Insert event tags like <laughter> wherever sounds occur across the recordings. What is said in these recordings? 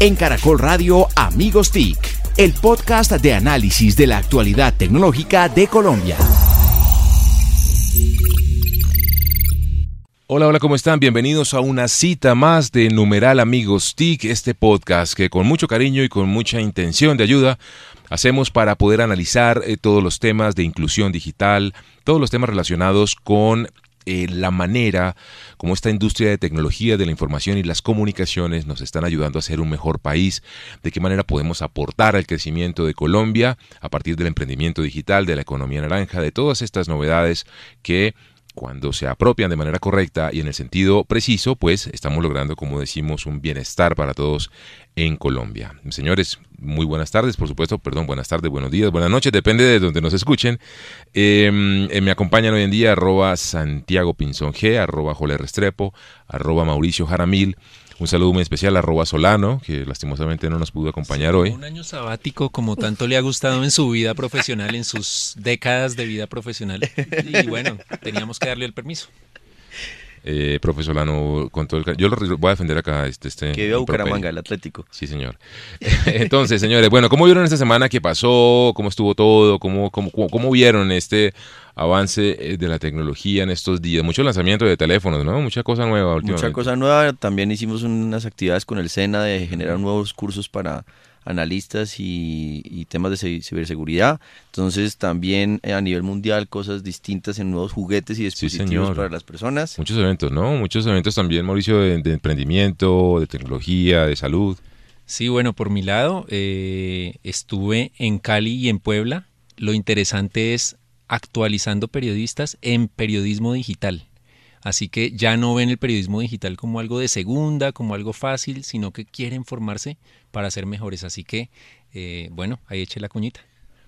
En Caracol Radio Amigos TIC, el podcast de análisis de la actualidad tecnológica de Colombia. Hola, hola, ¿cómo están? Bienvenidos a una cita más de Numeral Amigos TIC, este podcast que con mucho cariño y con mucha intención de ayuda hacemos para poder analizar eh, todos los temas de inclusión digital, todos los temas relacionados con eh, la manera como esta industria de tecnología, de la información y las comunicaciones nos están ayudando a ser un mejor país, de qué manera podemos aportar al crecimiento de Colombia a partir del emprendimiento digital, de la economía naranja, de todas estas novedades que cuando se apropian de manera correcta y en el sentido preciso, pues estamos logrando, como decimos, un bienestar para todos en Colombia. Señores, muy buenas tardes, por supuesto, perdón, buenas tardes, buenos días, buenas noches, depende de donde nos escuchen. Em, eh, me acompañan hoy en día arroba Santiago Pinzón G, arroba Jole Restrepo, arroba Mauricio Jaramil, un saludo muy especial a Roba Solano, que lastimosamente no nos pudo acompañar hoy. Un año sabático como tanto le ha gustado en su vida profesional, en sus décadas de vida profesional. Y bueno, teníamos que darle el permiso. Eh, profesor Solano, con todo el, yo lo voy a defender acá. Este, este que viva Bucaramanga, el Atlético. Sí, señor. <laughs> Entonces, señores, bueno, ¿cómo vieron esta semana que pasó? ¿Cómo estuvo todo? ¿Cómo, cómo, cómo vieron este avance eh, de la tecnología en estos días? Mucho lanzamiento de teléfonos, ¿no? Mucha cosa nueva últimamente. Mucha cosa nueva. También hicimos unas actividades con el SENA de generar nuevos cursos para analistas y, temas de ciberseguridad. Entonces también eh, a nivel mundial cosas distintas en nuevos juguetes y dispositivos para las personas. Muchos eventos, ¿no? Muchos eventos también, Mauricio, de, emprendimiento, de tecnología, de salud. Sí, bueno, por mi lado, eh, estuve en Cali y en Puebla. Lo interesante es actualizando periodistas en periodismo digital. Así que ya no ven el periodismo digital como algo de segunda, como algo fácil, sino que quieren formarse para ser mejores. Así que, eh, bueno, ahí eché la cuñita.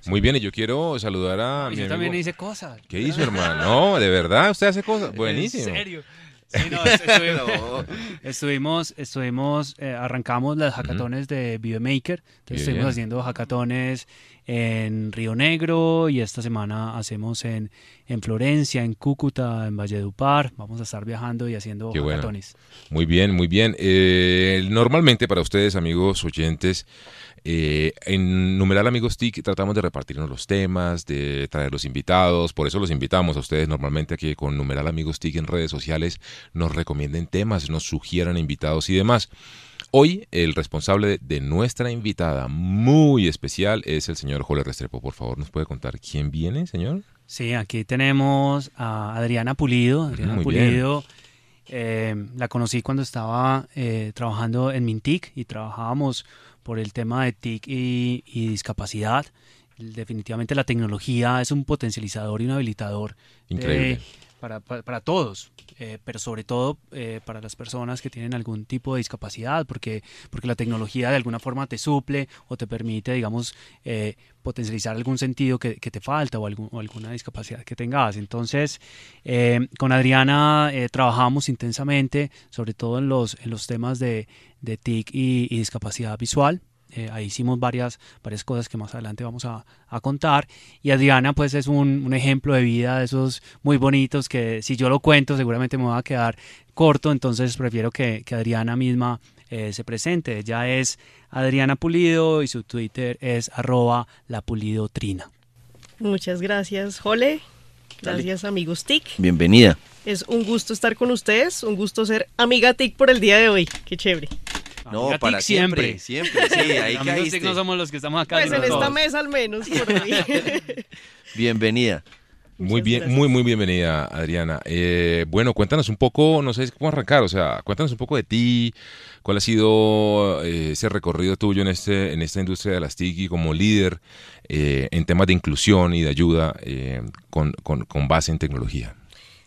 Muy bien, y yo quiero saludar a. yo también hice cosas. ¿Qué hizo, hermano? No, de verdad, usted hace cosas. Buenísimo. ¿En serio? <laughs> Sí, no, <laughs> estuvimos, estuvimos, eh, arrancamos las hackatones de Videomaker, entonces estuvimos haciendo hackatones en Río Negro y esta semana hacemos en, en Florencia, en Cúcuta, en Valledupar, vamos a estar viajando y haciendo hackatones. Muy bien, muy bien. Eh, normalmente para ustedes, amigos oyentes, eh, en Numeral Amigos TIC tratamos de repartirnos los temas, de traer los invitados, por eso los invitamos a ustedes normalmente a que con Numeral Amigos TIC en redes sociales nos recomienden temas, nos sugieran invitados y demás. Hoy el responsable de nuestra invitada muy especial es el señor Jorge Restrepo. Por favor, ¿nos puede contar quién viene, señor? Sí, aquí tenemos a Adriana Pulido. Adriana Pulido. Eh, la conocí cuando estaba eh, trabajando en Mintic y trabajábamos por el tema de TIC y, discapacidad. Definitivamente la tecnología es un potencializador y un habilitador para, todos, eh, pero sobre todo eh, para las personas que tienen algún tipo de discapacidad, porque, porque la tecnología de alguna forma te suple o te permite, digamos, eh, potencializar algún sentido que, te falta o, algún, alguna discapacidad que tengas. Entonces, con Adriana trabajamos intensamente, sobre todo en los, en los temas de, de TIC y, discapacidad visual. Eh, ahí hicimos varias, varias cosas que más adelante vamos a, contar. Y Adriana, pues es un, ejemplo de vida de esos muy bonitos que si yo lo cuento seguramente me va a quedar corto, entonces prefiero que, Adriana misma eh, se presente. Ella es Adriana Pulido y su Twitter es arroba la Pulido Trina. Muchas gracias, Jole. Gracias, amigos TIC. Bienvenida. Es un gusto estar con ustedes, un gusto ser amiga TIC por el día de hoy. Qué chévere. No, para siempre, siempre, sí, <laughs> ahí caíste. no somos los que estamos acá. Pues en esta mesa al menos, <laughs> por ahí. Bienvenida. Muy bien, muy, muy bienvenida, Adriana. Eh, bueno, cuéntanos un poco, no sé cómo arrancar, o sea, cuéntanos un poco de ti, cuál ha sido eh, ese recorrido tuyo en este, en esta industria de las TIC como líder eh, en temas de inclusión y de ayuda con, con, con base en tecnología.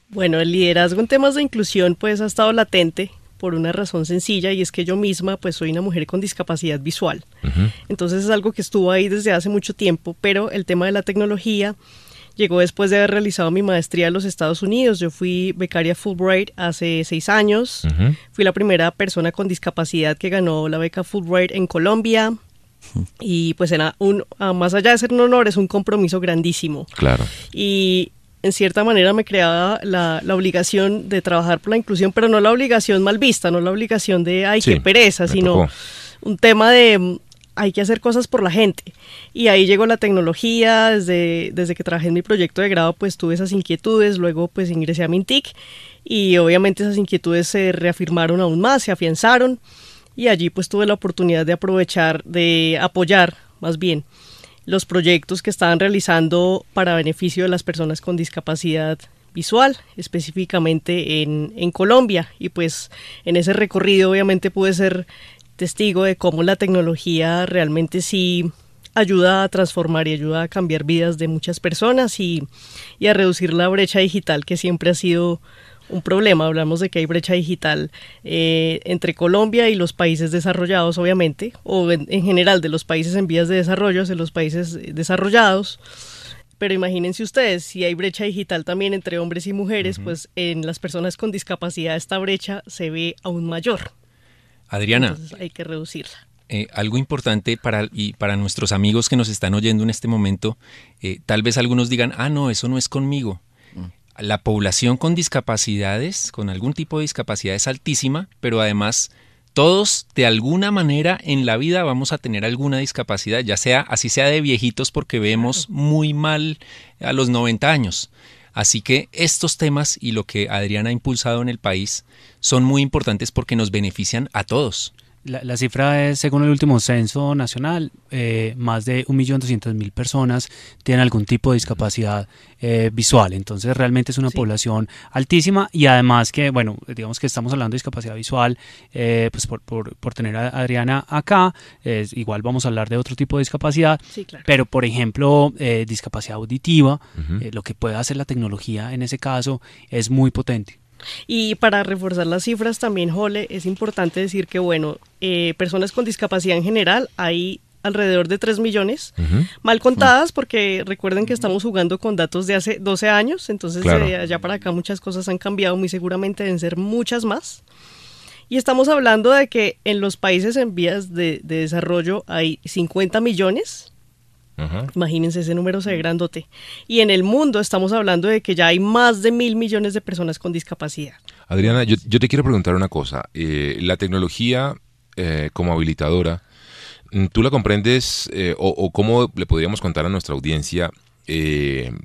Bueno, el liderazgo en temas de inclusión pues ha estado latente por una razón sencilla y es que yo misma pues soy una mujer con discapacidad visual. Entonces es algo que estuvo ahí desde hace mucho tiempo, pero el tema de la tecnología llegó después de haber realizado mi maestría en los Estados Unidos. Yo fui becaria Fulbright hace seis años. Fui la primera persona con discapacidad que ganó la beca Fulbright en Colombia. Y pues era un, más allá de ser un honor, es un compromiso grandísimo. Claro. Y en cierta manera me creaba la, obligación de trabajar por la inclusión, pero no la obligación mal vista, no la obligación de, ay, qué pereza, sino un tema de hay que hacer cosas por la gente. Y ahí llegó la tecnología, desde, desde que trabajé en mi proyecto de grado pues tuve esas inquietudes, luego pues ingresé a Mintic y obviamente esas inquietudes se reafirmaron aún más, se afianzaron y allí pues tuve la oportunidad de aprovechar, de apoyar más bien los proyectos que estaban realizando para beneficio de las personas con discapacidad visual, específicamente en, en Colombia. Y pues en ese recorrido obviamente pude ser testigo de cómo la tecnología realmente sí ayuda a transformar y ayuda a cambiar vidas de muchas personas y, a reducir la brecha digital que siempre ha sido un problema. Hablamos de que hay brecha digital eh, entre Colombia y los países desarrollados, obviamente, o en, general de los países en vías de desarrollo hacia los países desarrollados. Pero imagínense ustedes, si hay brecha digital también entre hombres y mujeres, pues en las personas con discapacidad esta brecha se ve aún mayor. Adriana. hay que reducirla. Eh, algo importante para, y para nuestros amigos que nos están oyendo en este momento, eh, tal vez algunos digan, ah, no, eso no es conmigo. La población con discapacidades, con algún tipo de discapacidad es altísima, pero además todos de alguna manera en la vida vamos a tener alguna discapacidad, ya sea así sea de viejitos porque vemos muy mal a los 90 años. Así que estos temas y lo que Adriana ha impulsado en el país son muy importantes porque nos benefician a todos. La, cifra es, según el último censo nacional, eh, más de 1.200.000 personas tienen algún tipo de discapacidad eh, visual. Entonces, realmente es una población altísima y además que, bueno, digamos que estamos hablando de discapacidad visual, eh, pues por, por, tener a Adriana acá, igual vamos a hablar de otro tipo de discapacidad, pero por ejemplo, discapacidad auditiva, lo que puede hacer la tecnología en ese caso es muy potente. Y para reforzar las cifras también, Jole, es importante decir que, bueno, eh, personas con discapacidad en general hay alrededor de 3 millones, mal contadas porque recuerden que estamos jugando con datos de hace 12 años, entonces de allá para acá muchas cosas han cambiado, muy seguramente deben ser muchas más. Y estamos hablando de que en los países en vías de, de desarrollo hay 50 millones Imagínense ese número se ve grandote. Y en el mundo estamos hablando de que ya hay más de mil millones de personas con discapacidad. Adriana, yo, te quiero preguntar una cosa. Eh, la tecnología eh, como habilitadora, mm, ¿tú la comprendes eh, o, cómo le podríamos contar a nuestra audiencia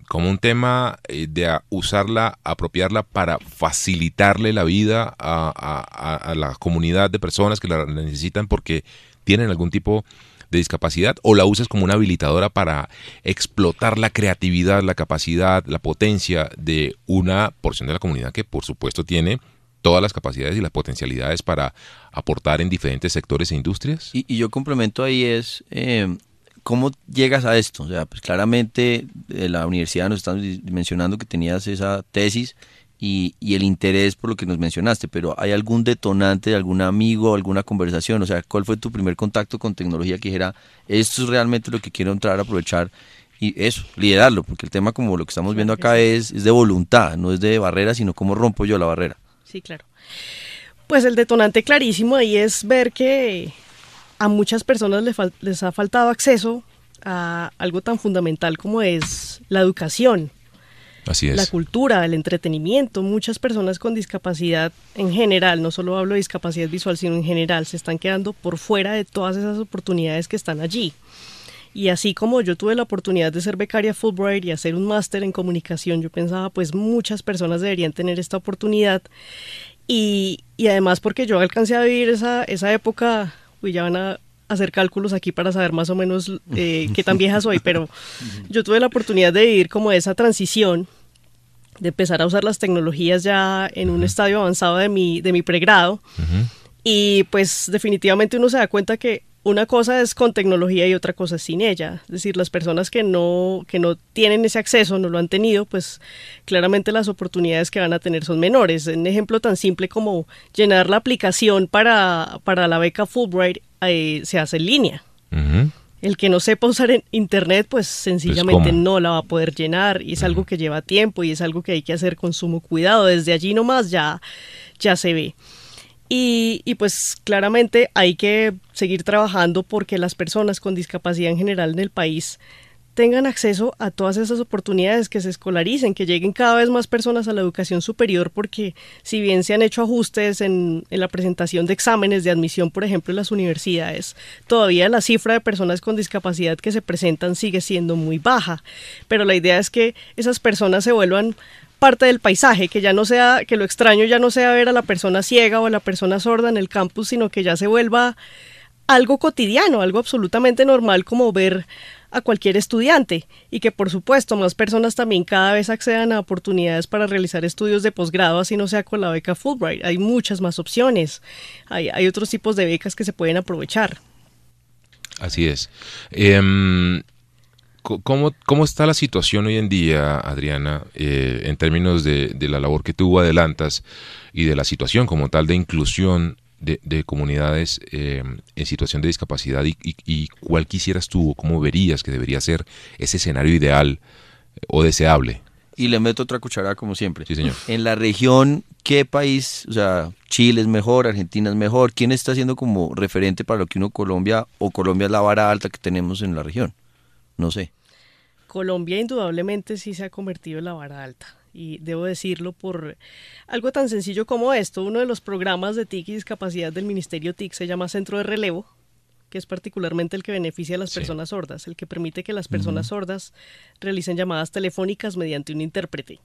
como un tema de usarla, apropiarla para facilitarle la vida a, a, la comunidad de personas que la necesitan porque tienen algún tipo de discapacidad o la usas como una habilitadora para explotar la creatividad, la capacidad, la potencia de una porción de la comunidad que por supuesto tiene todas las capacidades y las potencialidades para aportar en diferentes sectores e industrias? Y, yo complemento ahí es, eh, ¿cómo llegas a esto? O sea, pues claramente de la universidad nos están mencionando que tenías esa tesis y, el interés por lo que nos mencionaste, pero ¿hay algún detonante de algún amigo, alguna conversación? O sea, ¿cuál fue tu primer contacto con tecnología que dijera, esto es realmente lo que quiero entrar a aprovechar? Y eso, liderarlo, porque el tema como lo que estamos viendo acá es, es de voluntad, no es de barrera, sino cómo rompo yo la barrera. Sí, claro. Pues el detonante clarísimo ahí es ver que a muchas personas les, les ha faltado acceso a algo tan fundamental como es la educación, la cultura, el entretenimiento. Muchas personas con discapacidad en general, no solo hablo de discapacidad visual, sino en general, se están quedando por fuera de todas esas oportunidades que están allí. Y así como yo tuve la oportunidad de ser becaria Fulbright y hacer un máster en comunicación, yo pensaba, pues muchas personas deberían tener esta oportunidad. Y, y además porque yo alcancé a vivir esa, esa época, y ya van a hacer cálculos aquí para saber más o menos <laughs> eh, qué tan vieja soy, pero yo tuve la oportunidad de vivir como esa transición, de empezar a usar las tecnologías ya en un estadio avanzado de mi, de mi pregrado. Y pues definitivamente uno se da cuenta que una cosa es con tecnología y otra cosa es sin ella. Es decir, las personas que no, que no tienen ese acceso, no lo han tenido, pues claramente las oportunidades que van a tener son menores. Un ejemplo tan simple como llenar la aplicación para, para la beca Fulbright eh, se hace en línea. El que no sepa usar en internet, pues sencillamente no la va a poder llenar y es algo que lleva tiempo y es algo que hay que hacer con sumo cuidado. Desde allí nomás ya, ya se ve. Y, y, pues claramente hay que seguir trabajando porque las personas con discapacidad en general en el país tengan acceso a todas esas oportunidades, que se escolaricen, que lleguen cada vez más personas a la educación superior, porque si bien se han hecho ajustes en, la presentación de exámenes de admisión, por ejemplo, en las universidades, todavía la cifra de personas con discapacidad que se presentan sigue siendo muy baja. Pero la idea es que esas personas se vuelvan parte del paisaje, que ya no sea, que lo extraño ya no sea ver a la persona ciega o a la persona sorda en el campus, sino que ya se vuelva algo cotidiano, algo absolutamente normal como ver a cualquier estudiante y que por supuesto más personas también cada vez accedan a oportunidades para realizar estudios de posgrado, así no sea con la beca Fulbright. Hay muchas más opciones, hay, otros tipos de becas que se pueden aprovechar. Así es. Em, ¿cómo, ¿Cómo está la situación hoy en día, Adriana, eh, en términos de, de la labor que tú adelantas y de la situación como tal de inclusión de, comunidades eh, en situación de discapacidad y, cuál quisieras tú o cómo verías que debería ser ese escenario ideal eh, o deseable. Y le meto otra cucharada como siempre. Sí, señor. En la región, ¿qué país, o sea, Chile es mejor, Argentina es mejor? ¿Quién está siendo como referente para lo que uno Colombia o Colombia es la vara alta que tenemos en la región? No sé. Colombia indudablemente sí se ha convertido en la vara alta y debo decirlo por algo tan sencillo como esto. Uno de los programas de TIC y discapacidad del Ministerio TIC se llama Centro de Relevo, que es particularmente el que beneficia a las personas sordas, el que permite que las personas sordas realicen llamadas telefónicas mediante un intérprete.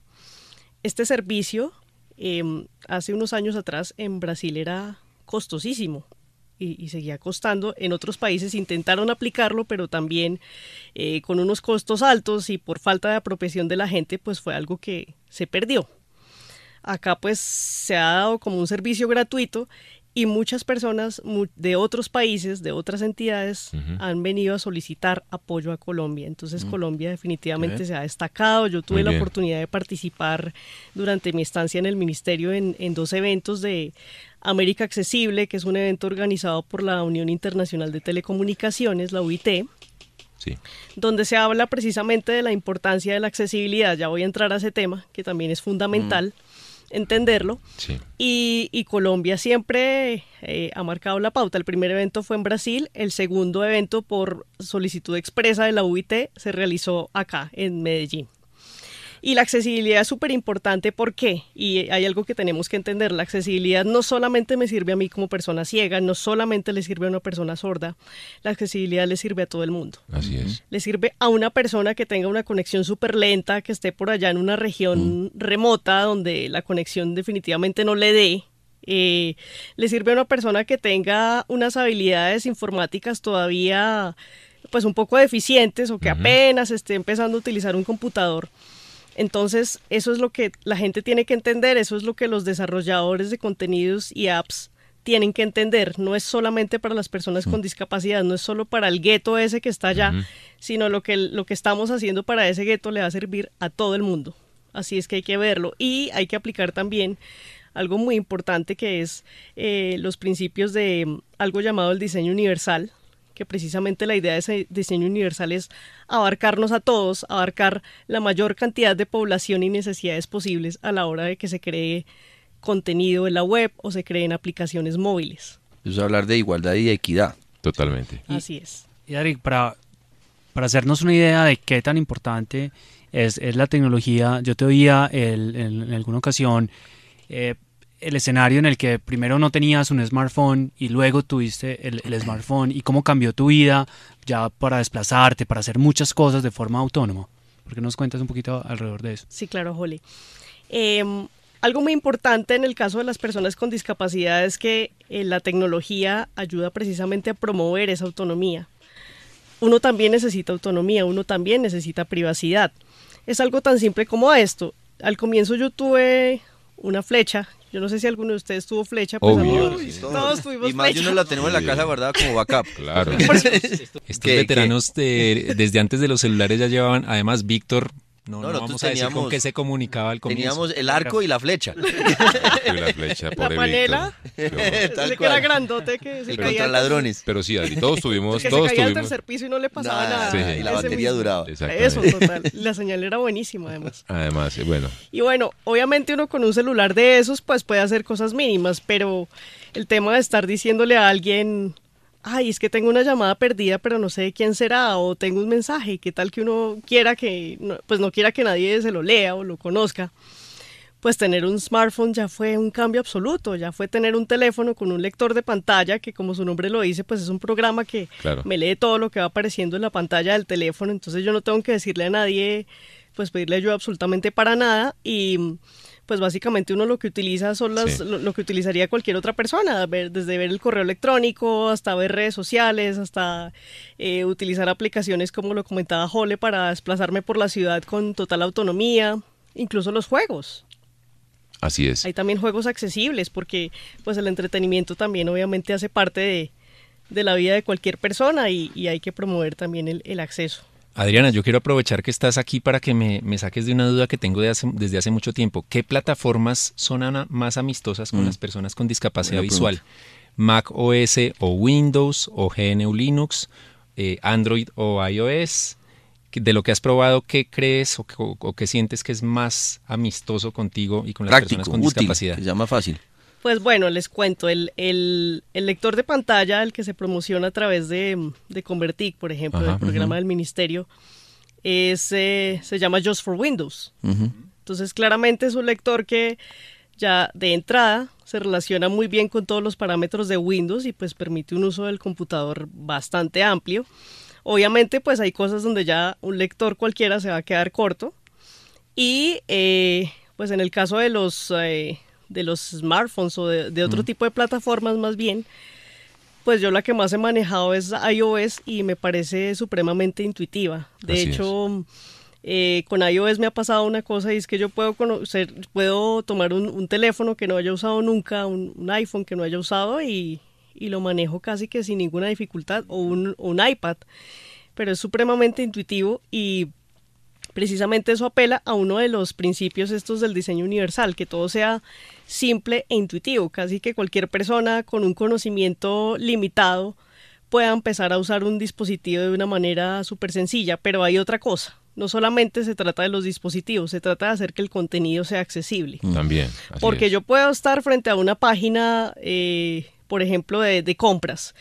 Este servicio em, hace unos años atrás en Brasil era costosísimo y, seguía costando. En otros países intentaron aplicarlo, pero también eh, con unos costos altos y por falta de apropiación de la gente, pues fue algo que se perdió. Acá pues se ha dado como un servicio gratuito y muchas personas de otros países, de otras entidades, han venido a solicitar apoyo a Colombia. Entonces mm. Colombia definitivamente se ha destacado. Yo tuve la oportunidad de participar durante mi estancia en el ministerio en, en dos eventos de América Accesible, que es un evento organizado por la Unión Internacional de Telecomunicaciones, la UIT. donde se habla precisamente de la importancia de la accesibilidad. Ya voy a entrar a ese tema, que también es fundamental. Mm entenderlo. Y, Colombia siempre eh, ha marcado la pauta. El primer evento fue en Brasil, el segundo evento por solicitud expresa de la UIT se realizó acá, en Medellín. Y la accesibilidad es súper importante, ¿por qué? Y hay algo que tenemos que entender, la accesibilidad no solamente me sirve a mí como persona ciega, no solamente le sirve a una persona sorda, la accesibilidad le sirve a todo el mundo. Así es. Le sirve a una persona que tenga una conexión súper lenta, que esté por allá en una región mm. remota donde la conexión definitivamente no le dé, eh, le sirve a una persona que tenga unas habilidades informáticas todavía pues un poco deficientes o que apenas esté empezando a utilizar un computador. Entonces, eso es lo que la gente tiene que entender, eso es lo que los desarrolladores de contenidos y apps tienen que entender. No es solamente para las personas con mm. discapacidad, no es solo para el gueto ese que está allá, sino lo que, lo que estamos haciendo para ese gueto le va a servir a todo el mundo. Así es que hay que verlo y hay que aplicar también algo muy importante que es eh, los principios de mm, algo llamado el diseño universal, que precisamente la idea de ese diseño universal es abarcarnos a todos, abarcar la mayor cantidad de población y necesidades posibles a la hora de que se cree contenido en la web o se creen aplicaciones móviles. Es hablar de igualdad y de equidad. Totalmente. Así es. Y Ari, para, para hacernos una idea de qué tan importante es, la tecnología, yo te oía en alguna ocasión eh, el escenario en el que primero no tenías un smartphone y luego tuviste el, smartphone y cómo cambió tu vida ya para desplazarte, para hacer muchas cosas de forma autónoma. ¿Por qué nos cuentas un poquito alrededor de eso? Sí, claro, Jolly. Em, algo muy importante en el caso de las personas con discapacidad es que eh, la tecnología ayuda precisamente a promover esa autonomía. Uno también necesita autonomía, uno también necesita privacidad. Es algo tan simple como esto. Al comienzo yo tuve una flecha yo no sé si alguno de ustedes tuvo flecha, pues todos, tuvimos Y más de uno la tenemos en la casa guardada como backup. <laughs> Claro. <laughs> Estos veteranos desde antes de los celulares ya llevaban, además Víctor no, no, vamos a decir con qué se comunicaba al comienzo. Teníamos el arco y la flecha. <laughs> la flecha, La panela. <laughs> Ese que era grandote que se el contra ladrones. Pero sí, Adri, todos <laughs> tuvimos... que todos se caía tuvimos... al tercer piso y no le pasaba nada. Sí. Y la batería duraba. Eso, total. La señal era buenísima, además. Además, bueno. Y bueno, obviamente uno con un celular de esos, pues puede hacer cosas mínimas, pero el tema de estar diciéndole a alguien ay, es que tengo una llamada perdida, pero no sé de quién será, o tengo un mensaje, qué tal que uno quiera que, pues no quiera que nadie se lo lea o lo conozca. Pues tener un smartphone ya fue un cambio absoluto, ya fue tener un teléfono con un lector de pantalla, que como su nombre lo dice, pues es un programa que me lee todo lo que va apareciendo en la pantalla del teléfono, entonces yo no tengo que decirle a nadie, pues pedirle ayuda absolutamente para nada, y pues básicamente uno lo que utiliza son las, lo, que utilizaría cualquier otra persona, desde ver el correo electrónico hasta ver redes sociales, hasta eh, utilizar aplicaciones como lo comentaba Jole para desplazarme por la ciudad con total autonomía, incluso los juegos. Así es. Hay también juegos accesibles porque pues el entretenimiento también obviamente hace parte de, la vida de cualquier persona y, hay que promover también el acceso. Adriana, yo quiero aprovechar que estás aquí para que me, saques de una duda que tengo desde hace mucho tiempo. ¿Qué plataformas son más amistosas con mm. las personas con discapacidad visual? ¿Mac OS o Windows o GNU Linux, eh, Android o iOS? De lo que has probado, ¿qué crees o, qué sientes que es más amistoso contigo y con las personas con discapacidad? Se llama fácil. Pues bueno, les cuento, el, el, lector de pantalla, el que se promociona a través de, de Convertic, por ejemplo, del programa del ministerio, es, eh, se llama Just for Windows. Entonces, claramente es un lector que ya de entrada se relaciona muy bien con todos los parámetros de Windows y pues permite un uso del computador bastante amplio. Obviamente, pues hay cosas donde ya un lector cualquiera se va a quedar corto. Y eh, pues en el caso de los... Eh, de los smartphones o de, otro tipo de plataformas más bien, pues yo la que más he manejado es iOS y me parece supremamente intuitiva. De hecho, eh, con iOS me ha pasado una cosa y es que yo puedo conocer, puedo tomar un, teléfono que no haya usado nunca, un, iPhone que no haya usado y, lo manejo casi que sin ninguna dificultad o un, un iPad. Pero es supremamente intuitivo y precisamente eso apela a uno de los principios estos del diseño universal, que todo sea simple e intuitivo, casi que cualquier persona con un conocimiento limitado pueda empezar a usar un dispositivo de una manera súper sencilla, pero hay otra cosa. No solamente se trata de los dispositivos, se trata de hacer que el contenido sea accesible. También. Porque yo puedo estar frente a una página, eh, por ejemplo, de, de compras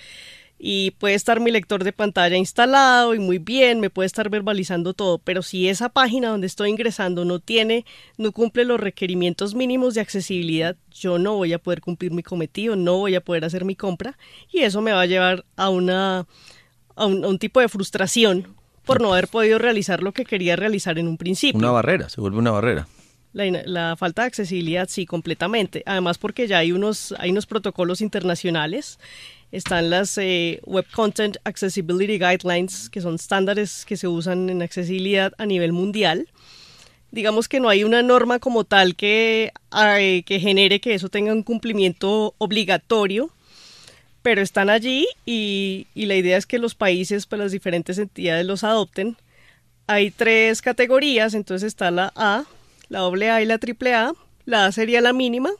y puede estar mi lector de pantalla instalado y muy bien, me puede estar verbalizando todo, pero si esa página donde estoy ingresando no tiene, no cumple los requerimientos mínimos de accesibilidad, yo no voy a poder cumplir mi cometido, no voy a poder hacer mi compra y eso me va a llevar a una a un, tipo de frustración por no haber podido realizar lo que quería realizar en un principio. Una barrera, se vuelve una barrera. La, la, falta de accesibilidad, sí, completamente. Además, porque ya hay unos, hay unos protocolos internacionales están las eh, Web Content Accessibility Guidelines, que son estándares que se usan en accesibilidad a nivel mundial. Digamos que no hay una norma como tal que, que genere que eso tenga un cumplimiento obligatorio, pero están allí y, la idea es que los países, pues las diferentes entidades los adopten. Hay tres categorías, entonces está la A, la AA y la AAA. La A sería la mínima.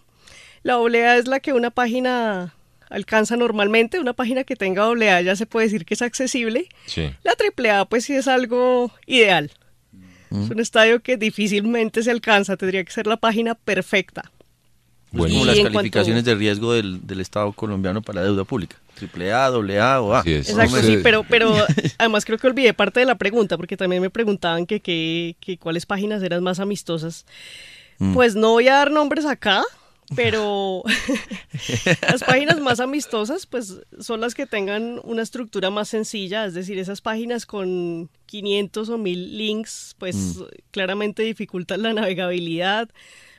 La AA es la que una página alcanza normalmente. Una página que tenga doble A ya se puede decir que es accesible. La triple A pues sí es algo ideal. Mm. Es un estadio que difícilmente se alcanza, tendría que ser la página perfecta. Bueno. Como las calificaciones de riesgo del, Estado colombiano para la deuda pública. Triple A, doble A o A. Exacto, sí, pero, pero <laughs> además creo que olvidé parte de la pregunta, porque también me preguntaban que, que, que cuáles páginas eran más amistosas. Mm. Pues no voy a dar nombres acá, pero <laughs> las páginas más amistosas pues son las que tengan una estructura más sencilla, es decir, esas páginas con 500 o 1000 links pues mm. claramente dificultan la navegabilidad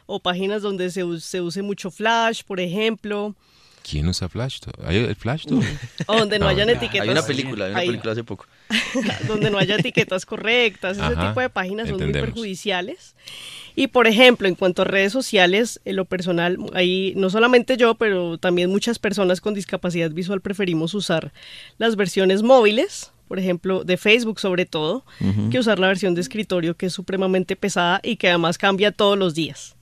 o páginas donde se, se use mucho flash, por ejemplo. ¿Quién usa Flash? ¿Hay el Flash todo? <laughs> O donde no, hayan etiquetas. Hay una película, hay una película hace poco. <laughs> donde no haya etiquetas correctas, ese tipo de páginas son muy perjudiciales. Y por ejemplo, en cuanto a redes sociales, en lo personal, ahí no solamente yo, pero también muchas personas con discapacidad visual preferimos usar las versiones móviles, por ejemplo, de Facebook sobre todo, que usar la versión de escritorio que es supremamente pesada y que además cambia todos los días.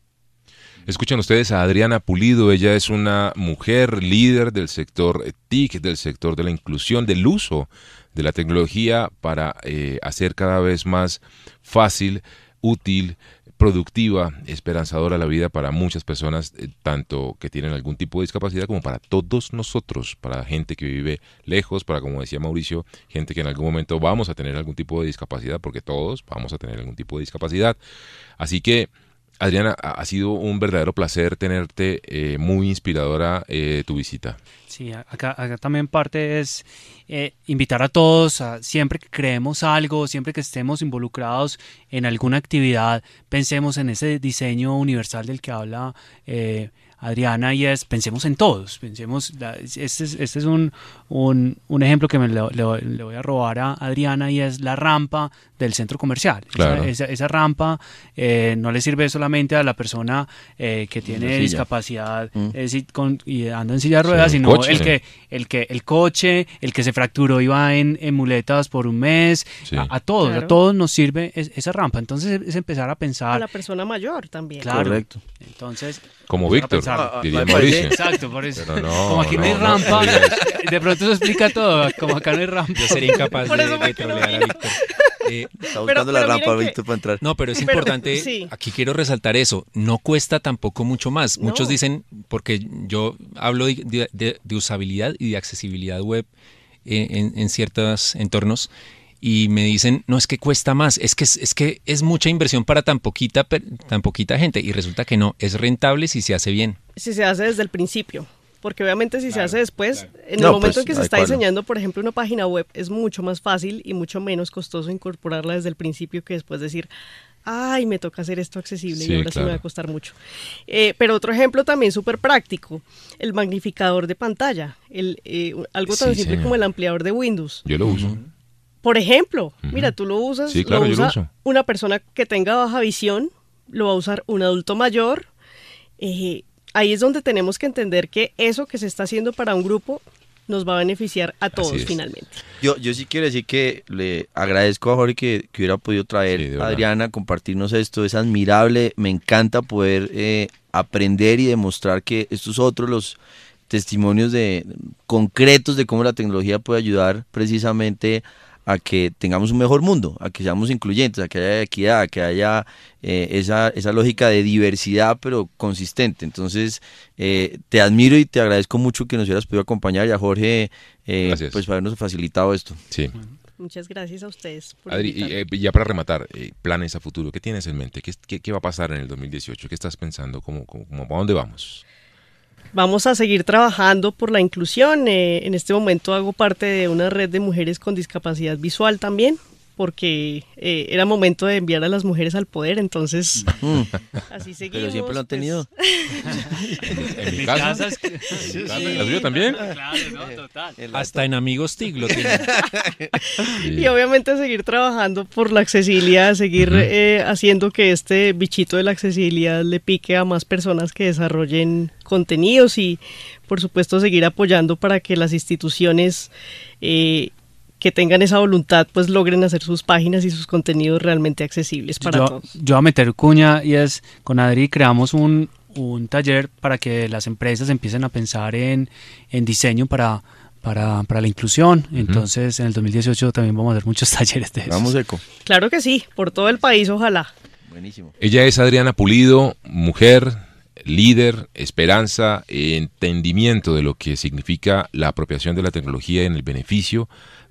Escuchan ustedes a Adriana Pulido, ella es una mujer líder del sector TIC, del sector de la inclusión, del uso de la tecnología para eh, hacer cada vez más fácil, útil, productiva, esperanzadora la vida para muchas personas, eh, tanto que tienen algún tipo de discapacidad como para todos nosotros, para gente que vive lejos, para, como decía Mauricio, gente que en algún momento vamos a tener algún tipo de discapacidad, porque todos vamos a tener algún tipo de discapacidad. Así que Adriana, ha sido un verdadero placer tenerte, eh, muy inspiradora eh, tu visita. Sí, acá, también parte es eh, invitar a todos, a, siempre que creemos algo, siempre que estemos involucrados en alguna actividad, pensemos en ese diseño universal del que habla Adriana y es pensemos en todos, pensemos, este es, este es un, un, un, ejemplo que me le, voy a robar a Adriana y es la rampa del centro comercial. Esa, esa, rampa eh, no le sirve solamente a la persona eh, que tiene discapacidad mm. con, y anda en silla de ruedas, sino el, que, el que el coche, el que se fracturó y va en, muletas por un mes, a, todos, a todos nos sirve esa rampa. Entonces es empezar a pensar... A la persona mayor también. Claro. Correcto. Entonces... Como Víctor, diría Mauricio. Exacto, por eso. Como aquí no, hay rampa, de pronto eso explica todo. Como acá no hay rampa. Yo sería incapaz de, de trolear a Víctor. <laughs> Eh, Está buscando la rampa, Víctor, para entrar. No, pero es importante, aquí quiero resaltar eso, no cuesta tampoco mucho más. Muchos dicen, porque yo hablo de, usabilidad y de accesibilidad web eh, en, en ciertos entornos, y me dicen, no es que cuesta más, es que es, que es mucha inversión para tan poquita, tan poquita gente y resulta que no, es rentable si se hace bien. Si se hace desde el principio, porque obviamente si se hace después, en el momento pues, en que se está diseñando, por ejemplo, una página web, es mucho más fácil y mucho menos costoso incorporarla desde el principio que después decir, ay, me toca hacer esto accesible y ahora sí me va a costar mucho. Eh, pero otro ejemplo también súper práctico, el magnificador de pantalla, el, eh, algo tan simple como el ampliador de Windows. Yo lo uso. Por ejemplo, mira, tú lo usas, lo usa una persona que tenga baja visión, lo va a usar un adulto mayor. Eh, ahí es donde tenemos que entender que eso que se está haciendo para un grupo nos va a beneficiar a todos finalmente. Yo, yo sí quiero decir que le agradezco a Jorge que, hubiera podido traer a Adriana, compartirnos esto, es admirable, me encanta poder eh, aprender y demostrar que estos otros los testimonios de concretos de cómo la tecnología puede ayudar precisamente a que tengamos un mejor mundo, a que seamos incluyentes, a que haya equidad, a que haya eh, esa, esa lógica de diversidad pero consistente. Entonces, eh, te admiro y te agradezco mucho que nos hubieras podido acompañar y a Jorge eh, pues por habernos facilitado esto. Sí. Muchas gracias a ustedes. Adri, y, ya para rematar, planes a futuro, ¿qué tienes en mente? ¿Qué, qué, va a pasar en el 2018? ¿Qué estás pensando? ¿Cómo, cómo, ¿A dónde vamos? Vamos a seguir trabajando por la inclusión. Eh, en este momento hago parte de una red de mujeres con discapacidad visual también porque eh, era momento de enviar a las mujeres al poder, entonces <laughs> así seguimos. Pero siempre lo han tenido. <laughs> en mi casa. ¿La también? Claro, no, total. <laughs> Hasta en Amigos TIC lo tienen. Y obviamente seguir trabajando por la accesibilidad, seguir eh, haciendo que este bichito de la accesibilidad le pique a más personas que desarrollen contenidos y por supuesto seguir apoyando para que las instituciones eh, que tengan esa voluntad, pues logren hacer sus páginas y sus contenidos realmente accesibles para todos. Yo voy a meter cuña y es, con Adri creamos un, un taller para que las empresas empiecen a pensar en, en diseño para, para, para, la inclusión. Entonces, en el 2018 también vamos a hacer muchos <laughs> talleres de eso. Vamos, Eco. Claro que sí, por todo el país, ojalá. Buenísimo. Ella es Adriana Pulido, mujer, líder, esperanza, entendimiento de lo que significa la apropiación de la tecnología en el beneficio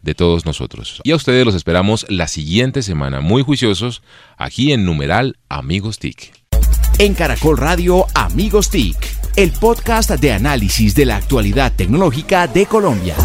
de todos nosotros. Y a ustedes los esperamos la siguiente semana, muy juiciosos, aquí en numeral Amigos TIC. En Caracol Radio Amigos TIC, el podcast de análisis de la actualidad tecnológica de Colombia.